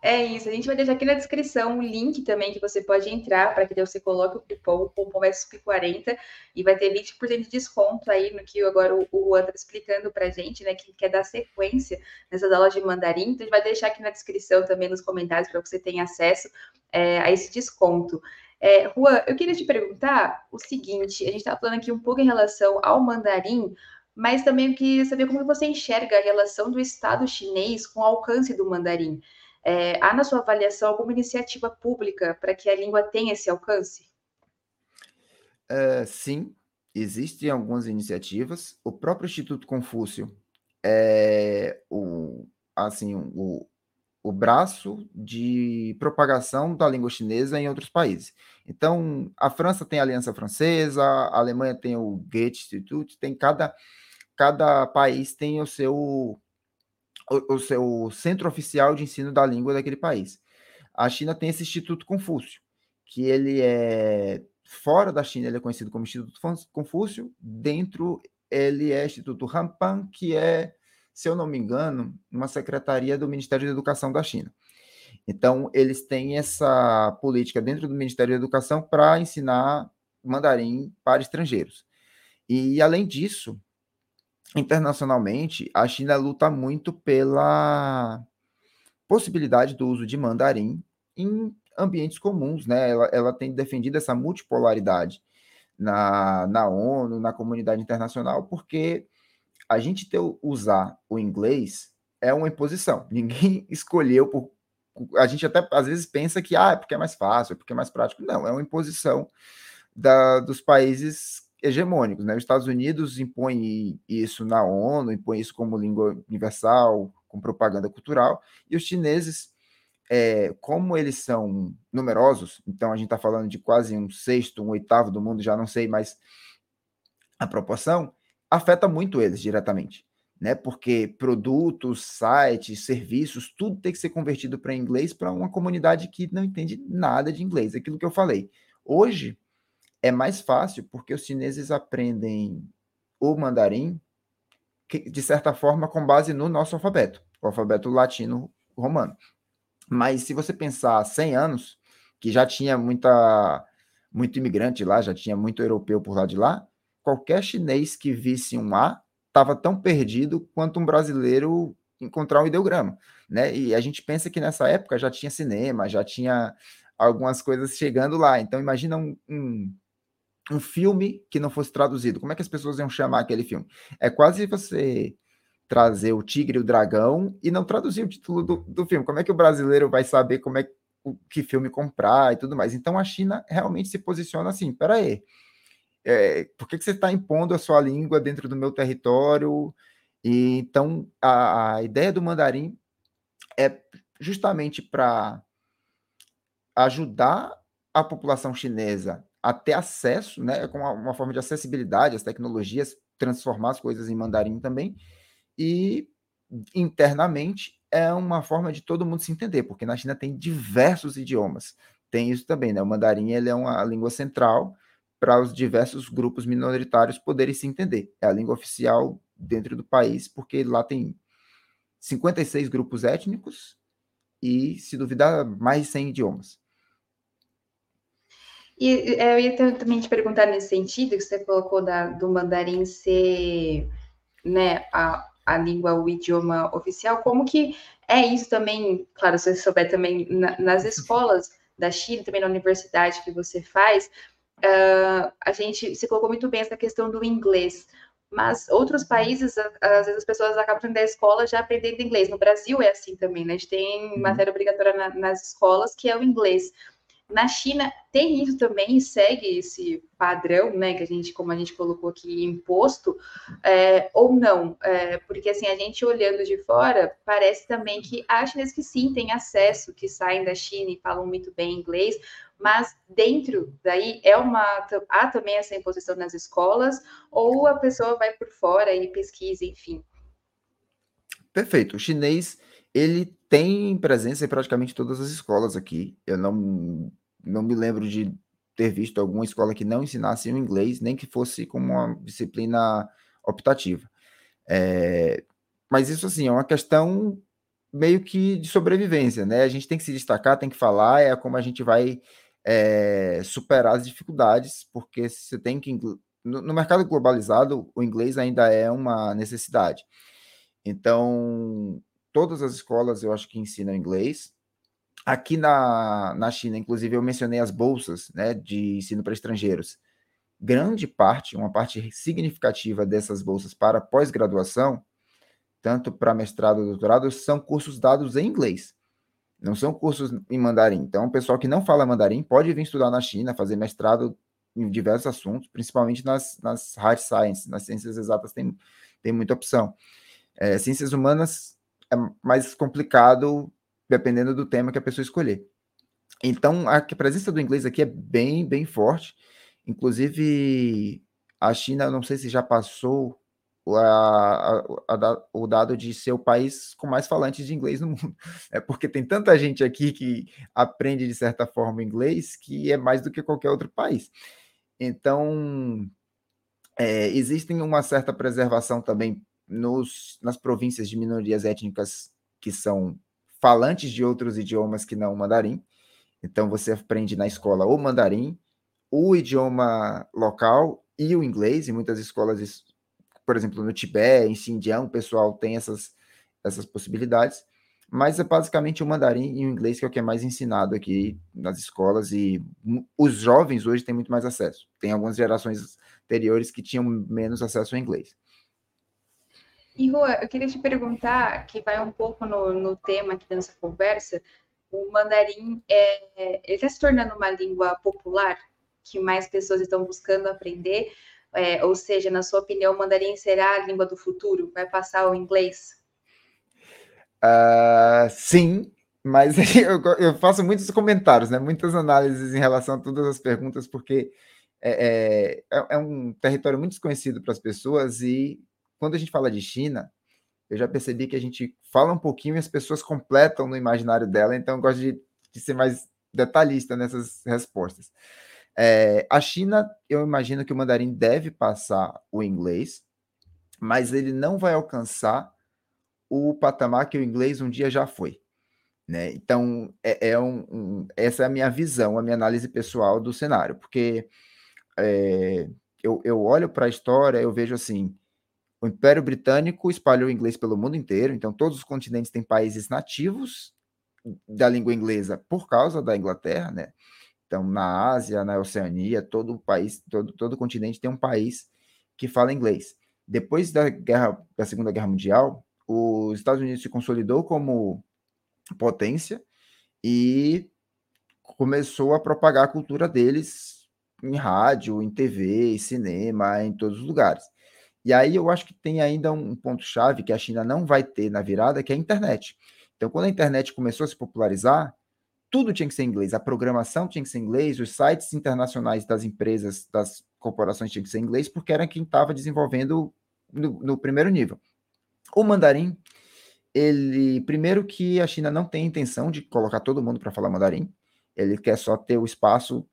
É isso, a gente vai deixar aqui na descrição um link também que você pode entrar para que você coloque o cupom, o cupom SUP40 e vai ter 20% de desconto aí no que agora o Juan está explicando para a gente, né, que quer dar sequência nessas aulas de mandarim. Então, a gente vai deixar aqui na descrição também nos comentários para você ter acesso é, a esse desconto. É, Juan, eu queria te perguntar o seguinte: a gente estava falando aqui um pouco em relação ao mandarim, mas também queria saber como você enxerga a relação do Estado chinês com o alcance do mandarim. É, há na sua avaliação alguma iniciativa pública para que a língua tenha esse alcance? É, sim, existem algumas iniciativas. O próprio Instituto Confúcio é o, assim, o, o braço de propagação da língua chinesa em outros países. Então, a França tem a Aliança Francesa, a Alemanha tem o Goethe Institute, tem cada, cada país tem o seu o, o seu centro oficial de ensino da língua daquele país. A China tem esse Instituto Confúcio, que ele é fora da China, ele é conhecido como Instituto Confúcio, dentro ele é Instituto Rampan, que é, se eu não me engano, uma secretaria do Ministério da Educação da China. Então, eles têm essa política dentro do Ministério da Educação para ensinar mandarim para estrangeiros. E, além disso, internacionalmente, a China luta muito pela possibilidade do uso de mandarim em ambientes comuns, né? Ela, ela tem defendido essa multipolaridade na, na ONU, na comunidade internacional, porque a gente ter, usar o inglês é uma imposição. Ninguém escolheu por. A gente até às vezes pensa que ah, é porque é mais fácil, é porque é mais prático. Não, é uma imposição da, dos países hegemônicos. Né? Os Estados Unidos impõem isso na ONU, impõe isso como língua universal, com propaganda cultural, e os chineses, é, como eles são numerosos, então a gente está falando de quase um sexto, um oitavo do mundo, já não sei mais a proporção, afeta muito eles diretamente. Né? Porque produtos, sites, serviços, tudo tem que ser convertido para inglês para uma comunidade que não entende nada de inglês. Aquilo que eu falei. Hoje, é mais fácil porque os chineses aprendem o mandarim, de certa forma, com base no nosso alfabeto, o alfabeto latino romano. Mas se você pensar 100 anos, que já tinha muita muito imigrante lá, já tinha muito europeu por lá de lá, qualquer chinês que visse um A estava tão perdido quanto um brasileiro encontrar um ideograma, né? E a gente pensa que nessa época já tinha cinema, já tinha algumas coisas chegando lá. Então imagina um, um, um filme que não fosse traduzido. Como é que as pessoas iam chamar aquele filme? É quase você trazer o Tigre e o Dragão e não traduzir o título do, do filme. Como é que o brasileiro vai saber como é o que filme comprar e tudo mais? Então a China realmente se posiciona assim, peraí, aí é, por que, que você está impondo a sua língua dentro do meu território? E, então, a, a ideia do mandarim é justamente para ajudar a população chinesa a ter acesso, né, com uma, uma, forma de acessibilidade às tecnologias, transformar as coisas em mandarim também, e internamente é uma forma de todo mundo se entender, porque na China tem diversos idiomas. Tem isso também, né? O mandarim ele é uma língua central para os diversos grupos minoritários poderem se entender. É a língua oficial dentro do país, porque lá tem 56 grupos étnicos e, se duvidar, mais de 100 idiomas. E é, eu ia também te perguntar nesse sentido, que você colocou da, do mandarim ser né, a, a língua, o idioma oficial, como que é isso também, claro, se você souber também, na, nas escolas da China, também na universidade que você faz, uh, a gente se colocou muito bem essa questão do inglês. Mas outros países, às vezes as pessoas acabam indo da escola já aprendendo inglês. No Brasil é assim também, né? A gente tem uhum. matéria obrigatória na, nas escolas que é o inglês. Na China tem isso também, segue esse padrão, né, que a gente, como a gente colocou aqui, imposto, é, ou não? É, porque assim, a gente olhando de fora, parece também que há chineses que sim têm acesso, que saem da China e falam muito bem inglês, mas dentro daí é uma há também essa imposição nas escolas ou a pessoa vai por fora e pesquisa, enfim. Perfeito. O chinês ele tem presença em praticamente todas as escolas aqui. Eu não não me lembro de ter visto alguma escola que não ensinasse o inglês, nem que fosse como uma disciplina optativa. É, mas isso assim é uma questão meio que de sobrevivência, né? A gente tem que se destacar, tem que falar, é como a gente vai é, superar as dificuldades, porque você tem que. No, no mercado globalizado, o inglês ainda é uma necessidade. Então, todas as escolas eu acho que ensinam inglês. Aqui na, na China, inclusive, eu mencionei as bolsas né, de ensino para estrangeiros. Grande parte, uma parte significativa dessas bolsas para pós-graduação, tanto para mestrado e doutorado, são cursos dados em inglês. Não são cursos em mandarim. Então, o pessoal que não fala mandarim pode vir estudar na China, fazer mestrado em diversos assuntos, principalmente nas, nas hard sciences, nas ciências exatas tem, tem muita opção. É, ciências humanas é mais complicado dependendo do tema que a pessoa escolher. Então, a presença do inglês aqui é bem, bem forte. Inclusive, a China, não sei se já passou a, a, a, o dado de ser o país com mais falantes de inglês no mundo. É porque tem tanta gente aqui que aprende, de certa forma, inglês, que é mais do que qualquer outro país. Então, é, existem uma certa preservação também nos, nas províncias de minorias étnicas que são falantes de outros idiomas que não o mandarim. Então, você aprende na escola o mandarim, o idioma local e o inglês, e muitas escolas por exemplo, no Tibete, em Xinjiang, o pessoal tem essas, essas possibilidades, mas é basicamente o mandarim e o inglês que é o que é mais ensinado aqui nas escolas e os jovens hoje têm muito mais acesso. Tem algumas gerações anteriores que tinham menos acesso ao inglês. E eu queria te perguntar, que vai um pouco no, no tema aqui da nossa conversa, o mandarim é, está se tornando uma língua popular que mais pessoas estão buscando aprender, é, ou seja, na sua opinião, o mandarim será a língua do futuro? Vai passar o inglês? Uh, sim, mas eu, eu, faço muitos comentários, né? muitas análises em relação a todas as perguntas, porque é, é, é um território muito desconhecido para as pessoas e quando a gente fala de China, eu já percebi que a gente fala um pouquinho e as pessoas completam no imaginário dela, então eu gosto de, de ser mais detalhista nessas respostas. É, a China, eu imagino que o mandarim deve passar o inglês, mas ele não vai alcançar o patamar que o inglês um dia já foi. Né? Então, é, é um, um, essa é a minha visão, a minha análise pessoal do cenário, porque é, eu, eu olho para a história, eu vejo assim, o Império Britânico espalhou o inglês pelo mundo inteiro, então todos os continentes têm países nativos da língua inglesa por causa da Inglaterra, né? Então, na Ásia, na Oceania, todo país, todo, todo continente tem um país que fala inglês. Depois da guerra, da Segunda Guerra Mundial, os Estados Unidos se consolidou como potência e começou a propagar a cultura deles em rádio, em TV, em cinema, em todos os lugares. E aí eu acho que tem ainda um ponto chave que a China não vai ter na virada, que é a internet. Então, quando a internet começou a se popularizar, tudo tinha que ser em inglês, a programação tinha que ser em inglês, os sites internacionais das empresas, das corporações tinham que ser em inglês, porque era quem estava desenvolvendo no, no, primeiro nível. O mandarim, ele, primeiro que a China não tem intenção de colocar todo mundo para falar mandarim, ele quer só ter o espaço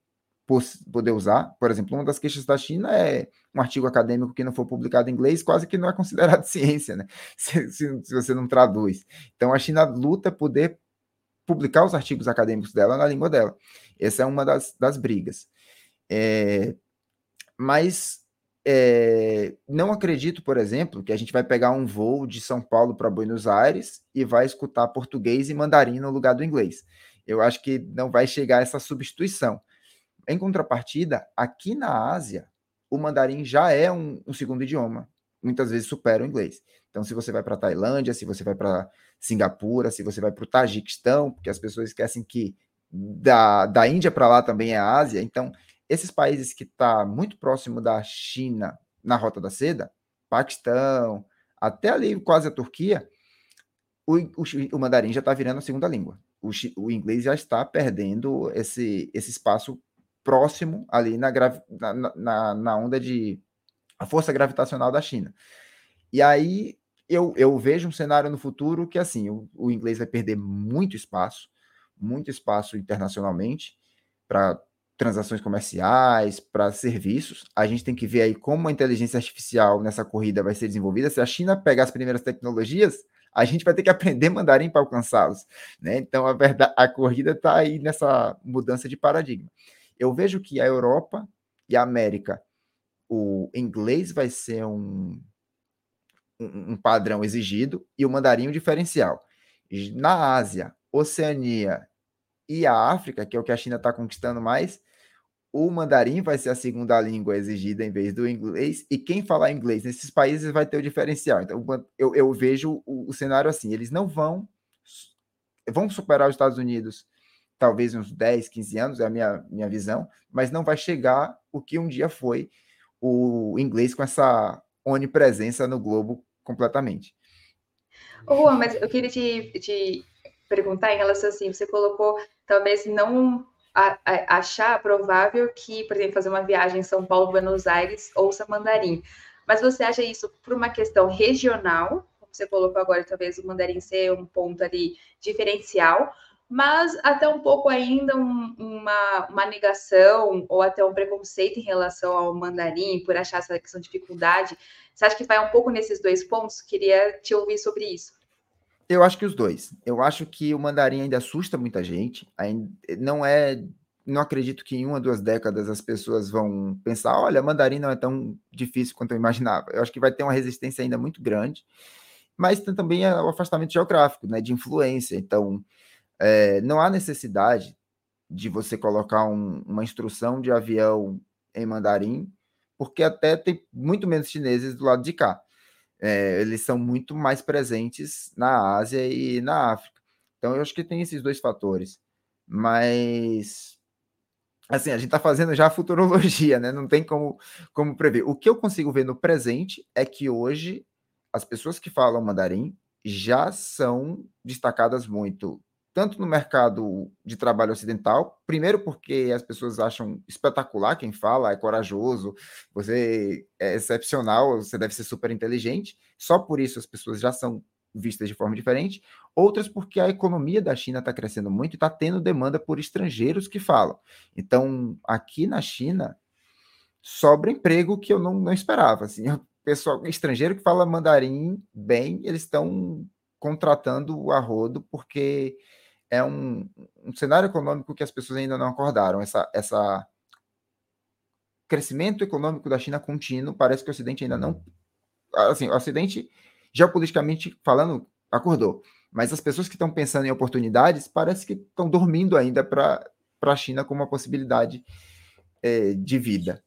poder usar. Por exemplo, uma das queixas da China é um artigo acadêmico que não for publicado em inglês, quase que não é considerado ciência, né? Se, se, se você não traduz. Então, a China luta poder publicar os artigos acadêmicos dela na língua dela. Essa é uma das, das brigas. É, mas é, não acredito, por exemplo, que a gente vai pegar um voo de São Paulo para Buenos Aires e vai escutar português e mandarim no lugar do inglês. Eu acho que não vai chegar essa substituição. Em contrapartida, aqui na Ásia, o mandarim já é um, um segundo idioma. Muitas vezes supera o inglês. Então, se você vai para a Tailândia, se você vai para Singapura, se você vai para o Tajiquistão, porque as pessoas esquecem que da, da Índia para lá também é Ásia. Então, esses países que estão tá muito próximo da China na Rota da Seda, Paquistão, até ali quase a Turquia, o, o, o mandarim já está virando a segunda língua. O, o, inglês já está perdendo esse, esse espaço próximo ali na, na, na, na onda de a força gravitacional da China. E aí eu, eu vejo um cenário no futuro que assim o, o inglês vai perder muito espaço, muito espaço internacionalmente para transações comerciais, para serviços. A gente tem que ver aí como a inteligência artificial nessa corrida vai ser desenvolvida. Se a China pegar as primeiras tecnologias, a gente vai ter que aprender mandarim para alcançá-los. Né? Então, a, verdade, a corrida está aí nessa mudança de paradigma. Eu vejo que a Europa e a América, o inglês vai ser um, um, padrão exigido e o mandarim um diferencial. Na Ásia, Oceania e a África, que é o que a China está conquistando mais, o mandarim vai ser a segunda língua exigida em vez do inglês, e quem falar inglês nesses países vai ter o diferencial. Então, eu, eu vejo o, o, cenário assim: eles não vão, vão superar os Estados Unidos talvez uns 10, 15 anos, é a minha, minha visão, mas não vai chegar o que um dia foi o inglês com essa onipresença no globo completamente. Juan, mas eu queria te, te perguntar em relação assim, você colocou talvez não a, a, achar provável que, por exemplo, fazer uma viagem em São Paulo, Buenos Aires, ouça mandarim. Mas você acha isso por uma questão regional, como você colocou agora, talvez o mandarim ser um ponto ali diferencial, mas até um pouco ainda um, uma, uma negação ou até um preconceito em relação ao mandarim, por achar essa questão de dificuldade. Você acha que vai um pouco nesses dois pontos? Queria te ouvir sobre isso. Eu acho que os dois. Eu acho que o mandarim ainda assusta muita gente. Ainda não é. Não acredito que em uma, duas décadas as pessoas vão pensar: olha, mandarim não é tão difícil quanto eu imaginava. Eu acho que vai ter uma resistência ainda muito grande. Mas tem também o afastamento geográfico, né, de influência. Então, é, não há necessidade de você colocar um, uma instrução de avião em mandarim, porque até tem muito menos chineses do lado de cá. É, eles são muito mais presentes na Ásia e na África. Então, eu acho que tem esses dois fatores. Mas, assim, a gente está fazendo já a futurologia, né? Não tem como, como prever. O que eu consigo ver no presente é que hoje as pessoas que falam mandarim já são destacadas muito tanto no mercado de trabalho ocidental, primeiro porque as pessoas acham espetacular quem fala, é corajoso, você é excepcional, você deve ser super inteligente, só por isso as pessoas já são vistas de forma diferente, outras porque a economia da China está crescendo muito e está tendo demanda por estrangeiros que falam. Então, aqui na China, sobra emprego que eu não, não esperava. Assim, o pessoal estrangeiro que fala mandarim bem, eles estão contratando a rodo porque é um, um cenário econômico que as pessoas ainda não acordaram. Essa, essa crescimento econômico da China contínuo, parece que o Ocidente ainda não. Assim, o Ocidente, geopoliticamente falando, acordou. Mas as pessoas que estão pensando em oportunidades parece que estão dormindo ainda para a China como uma possibilidade é, de vida.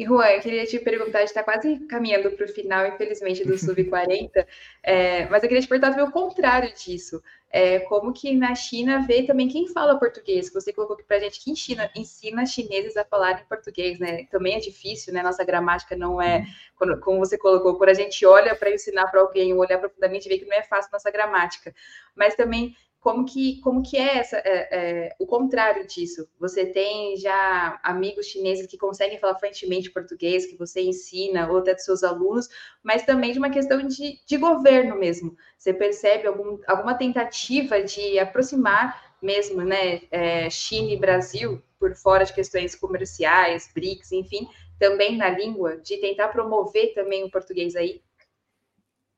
E Juan, eu queria te perguntar, a gente está quase caminhando para o final, infelizmente, do Sub-40, é, mas eu queria te perguntar também o contrário disso. É, como que na China vê também quem fala português? Você colocou aqui para a gente que China ensina chineses a falar em português, né? Também é difícil, né? Nossa gramática não é, quando, como você colocou, quando a gente olha para ensinar para alguém, olhar profundamente, vê que não é fácil nossa gramática. Mas também como que, como que é, essa, é, é, o contrário disso? Você tem já amigos chineses que conseguem falar fluentemente português, que você ensina, ou até dos seus alunos, mas também de uma questão de, de governo mesmo. Você percebe algum, alguma tentativa de aproximar mesmo, né, é, China e Brasil, por fora de questões comerciais, BRICS, enfim, também na língua, de tentar promover também o português aí?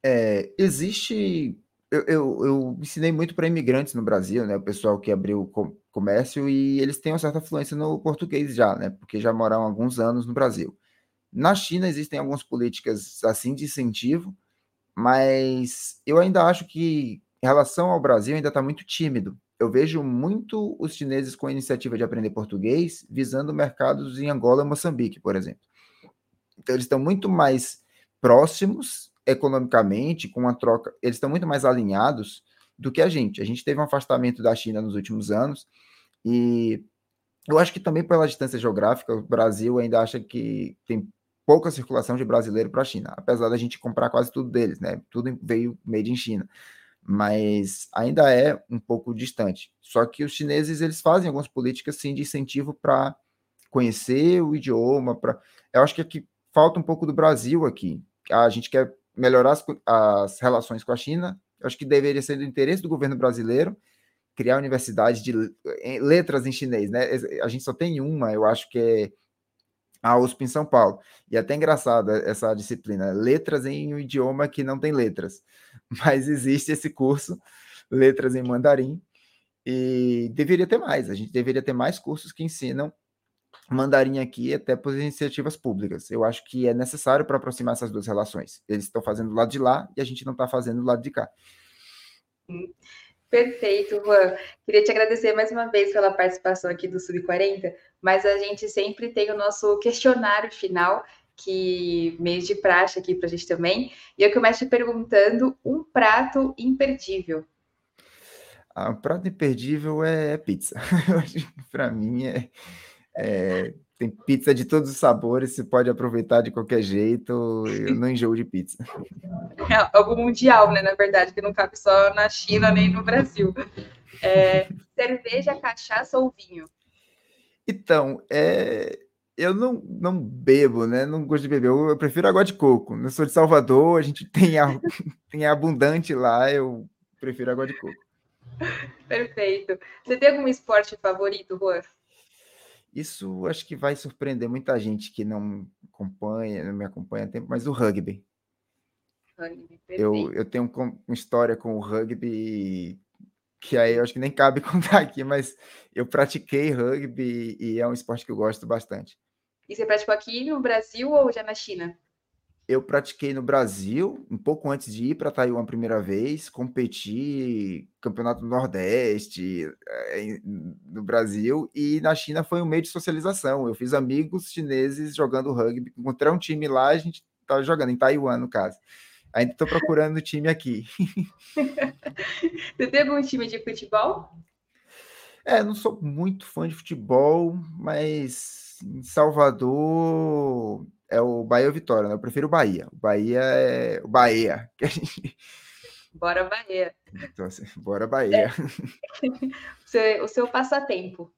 É, existe eu, eu, eu ensinei muito para imigrantes no Brasil, né? O pessoal que abriu comércio e eles têm uma certa fluência no português já, né? Porque já moraram alguns anos no Brasil. Na China existem algumas políticas assim de incentivo, mas eu ainda acho que em relação ao Brasil ainda está muito tímido. Eu vejo muito os chineses com a iniciativa de aprender português visando mercados em Angola e Moçambique, por exemplo. Então eles estão muito mais próximos economicamente, com uma troca, eles estão muito mais alinhados do que a gente. A gente teve um afastamento da China nos últimos anos e eu acho que também pela distância geográfica, o Brasil ainda acha que tem pouca circulação de brasileiro para a China, apesar da gente comprar quase tudo deles, né? Tudo veio made in China. Mas ainda é um pouco distante. Só que os chineses eles fazem algumas políticas sim de incentivo para conhecer o idioma, para eu acho que aqui falta um pouco do Brasil aqui. A gente quer melhorar as, as relações com a China. Acho que deveria ser do interesse do governo brasileiro criar universidade de letras em chinês, né? A gente só tem uma, eu acho que é a USP em São Paulo. E é até engraçada essa disciplina, letras em um idioma que não tem letras. Mas existe esse curso, letras em mandarim, e deveria ter mais. A gente deveria ter mais cursos que ensinam mandarim aqui até por iniciativas públicas. Eu acho que é necessário para aproximar essas duas relações. Eles estão fazendo do lado de lá e a gente não está fazendo do lado de cá. Perfeito, Juan. Queria te agradecer mais uma vez pela participação aqui do Sub40, mas a gente sempre tem o nosso questionário final, que meio de praxe aqui para a gente também. E eu começo te perguntando um prato imperdível. Ah, um prato imperdível é pizza. para mim é é, tem pizza de todos os sabores, você pode aproveitar de qualquer jeito. Eu não enjoo de pizza. É algo mundial, né? Na verdade, que não cabe só na China nem no Brasil. É, cerveja, cachaça ou vinho? Então, é, eu não, não bebo, né? Não gosto de beber. Eu, eu prefiro água de coco. Eu sou de Salvador, a gente tem, a, tem abundante lá. Eu prefiro água de coco. Perfeito. Você tem algum esporte favorito, Juan? Isso acho que vai surpreender muita gente que não acompanha, não me acompanha há tempo, mas o rugby. Rugby, eu, eu tenho uma história com o rugby que aí eu acho que nem cabe contar aqui, mas eu pratiquei rugby e é um esporte que eu gosto bastante. E você praticou aqui no Brasil ou já na China? Eu pratiquei no Brasil, um pouco antes de ir para Taiwan a primeira vez, competi campeonato Nordeste é, no Brasil e na China foi um meio de socialização. Eu fiz amigos chineses jogando rugby, encontrei um time lá, a gente estava jogando em Taiwan, no caso. Ainda estou procurando o time aqui. Você tem algum time de futebol? É, não sou muito fã de futebol, mas em Salvador é o Bahia ou Vitória, né? Eu prefiro o Bahia. O Bahia é o Bahia. Bora Bahia. Então, assim, bora Bahia. É. o seu passatempo.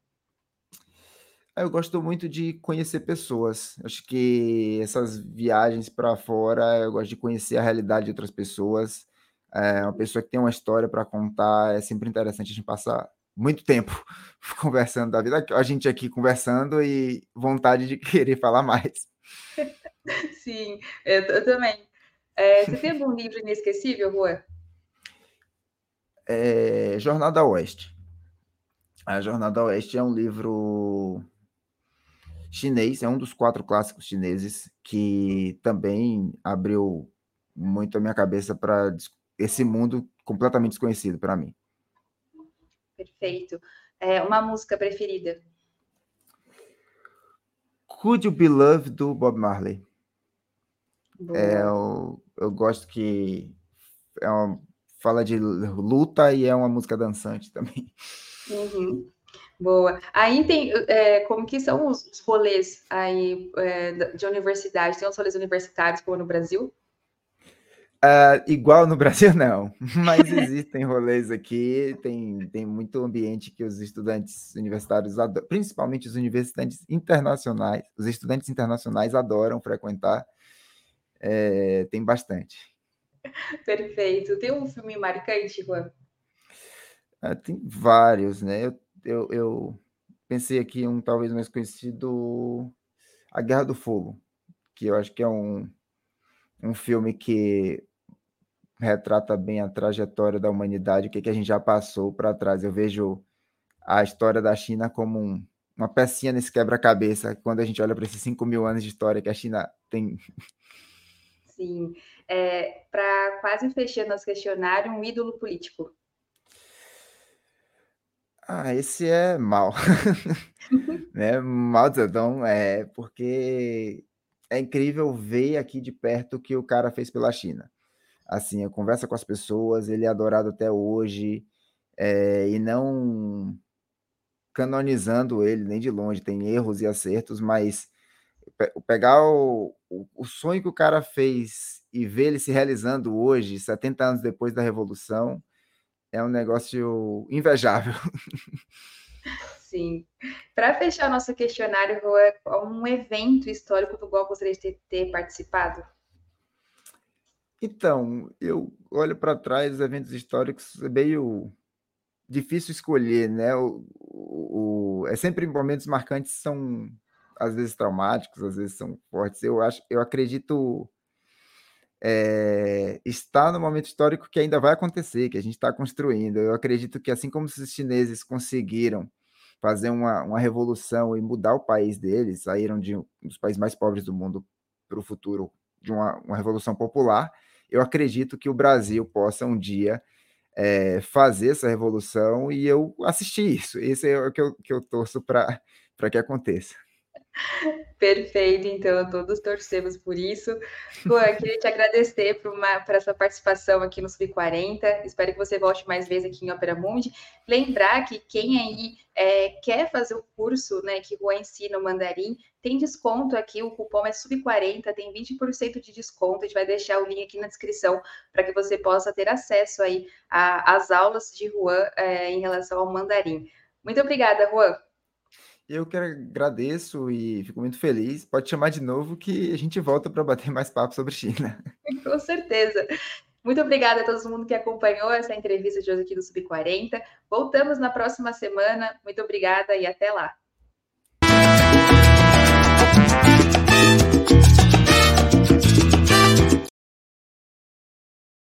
Ah, eu gosto muito de conhecer pessoas. Acho que essas viagens para fora, eu gosto de conhecer a realidade de outras pessoas. É uma pessoa que tem uma história para contar, é sempre interessante a gente passar muito tempo conversando da vida. A gente aqui conversando e vontade de querer falar mais. Sim, eu, eu também. É, você tem algum livro inesquecível, Juan? É, Jornada Oeste. A Jornada Oeste é um livro chinês, é um dos quatro clássicos chineses que também abriu muito a minha cabeça para esse mundo completamente desconhecido para mim. Perfeito. É uma música preferida? Could You Be Loved do Bob Marley. É, eu, eu gosto que é uma, fala de luta e é uma música dançante também. Uhum. Boa. Aí tem é, como que são os, rolês aí é, de universidade? Tem os rolês universitários como no Brasil? Uh, igual no Brasil, não, mas existem rolês aqui, tem, tem muito ambiente que os estudantes universitários, adoram, principalmente os universitantes internacionais, os estudantes internacionais adoram frequentar, é, tem bastante. Perfeito. Tem um filme marcante, Juan? Uh, tem vários, né? Eu, eu, eu pensei aqui um talvez mais conhecido, A Guerra do Fogo, que eu acho que é um, um filme que retrata bem a trajetória da humanidade, o que, que a gente já passou para trás. Eu vejo a história da China como um, uma pecinha nesse quebra-cabeça, quando a gente olha para esses 5 mil anos de história que a China tem. Sim. É, para quase fechar nosso questionário, um ídolo político. Ah, esse é mal. né? Mao Zedong, é porque é incrível ver aqui de perto o que o cara fez pela China assim, conversa com as pessoas, ele é adorado até hoje, é, e não canonizando ele nem de longe, tem erros e acertos, mas pegar o, o, sonho que o cara fez e ver ele se realizando hoje, 70 anos depois da Revolução, é um negócio invejável. Sim. Para fechar nosso questionário, Rua, um evento histórico do qual gostaria de ter participado? Então, eu olho para trás, os eventos históricos é meio difícil escolher, né? O, o, é sempre momentos marcantes são às vezes traumáticos, às vezes são fortes. Eu acho, eu acredito é, estar no momento histórico que ainda vai acontecer, que a gente está construindo. Eu acredito que assim como os chineses conseguiram fazer uma, uma revolução e mudar o país deles, saíram de um dos países mais pobres do mundo para o futuro de uma, uma revolução popular eu acredito que o Brasil possa um dia é, fazer essa revolução e eu assisti isso. Esse é o que eu, que eu torço para que aconteça. Perfeito, então todos torcemos por isso. Juan, queria te agradecer por, uma, por essa participação aqui no Sub40. Espero que você volte mais vezes aqui em Opera Mundi. Lembrar que quem aí é, quer fazer o curso né, que Juan ensina o mandarim, tem desconto aqui, o cupom é Sub40, tem 20% de desconto. A gente vai deixar o link aqui na descrição para que você possa ter acesso aí às aulas de Juan é, em relação ao mandarim. Muito obrigada, Juan. Eu que agradeço e fico muito feliz. Pode chamar de novo que a gente volta para bater mais papo sobre China. Com certeza. Muito obrigada a todo mundo que acompanhou essa entrevista de hoje aqui do Sub40. Voltamos na próxima semana. Muito obrigada e até lá.